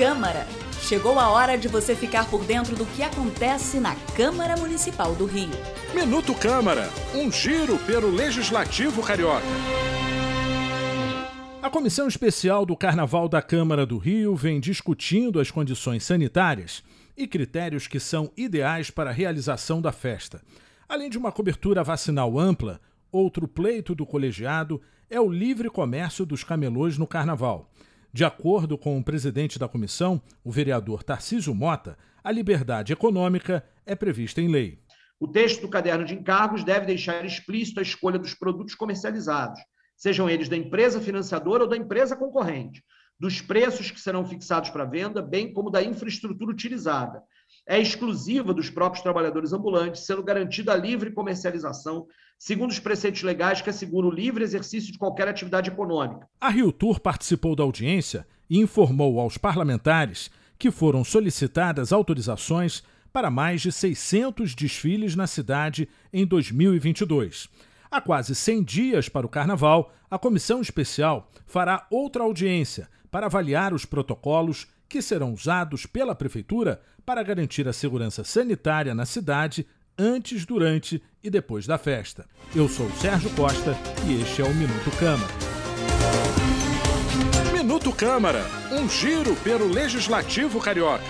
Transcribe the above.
Câmara. Chegou a hora de você ficar por dentro do que acontece na Câmara Municipal do Rio. Minuto Câmara, um giro pelo Legislativo Carioca. A Comissão Especial do Carnaval da Câmara do Rio vem discutindo as condições sanitárias e critérios que são ideais para a realização da festa. Além de uma cobertura vacinal ampla, outro pleito do colegiado é o livre comércio dos camelôs no Carnaval. De acordo com o presidente da comissão, o vereador Tarcísio Mota, a liberdade econômica é prevista em lei. O texto do caderno de encargos deve deixar explícito a escolha dos produtos comercializados, sejam eles da empresa financiadora ou da empresa concorrente, dos preços que serão fixados para venda, bem como da infraestrutura utilizada. É exclusiva dos próprios trabalhadores ambulantes, sendo garantida a livre comercialização, segundo os preceitos legais que asseguram o livre exercício de qualquer atividade econômica. A Rio Tour participou da audiência e informou aos parlamentares que foram solicitadas autorizações para mais de 600 desfiles na cidade em 2022. Há quase 100 dias para o carnaval, a comissão especial fará outra audiência para avaliar os protocolos que serão usados pela Prefeitura para garantir a segurança sanitária na cidade antes, durante e depois da festa. Eu sou o Sérgio Costa e este é o Minuto Câmara. Minuto Câmara um giro pelo Legislativo Carioca.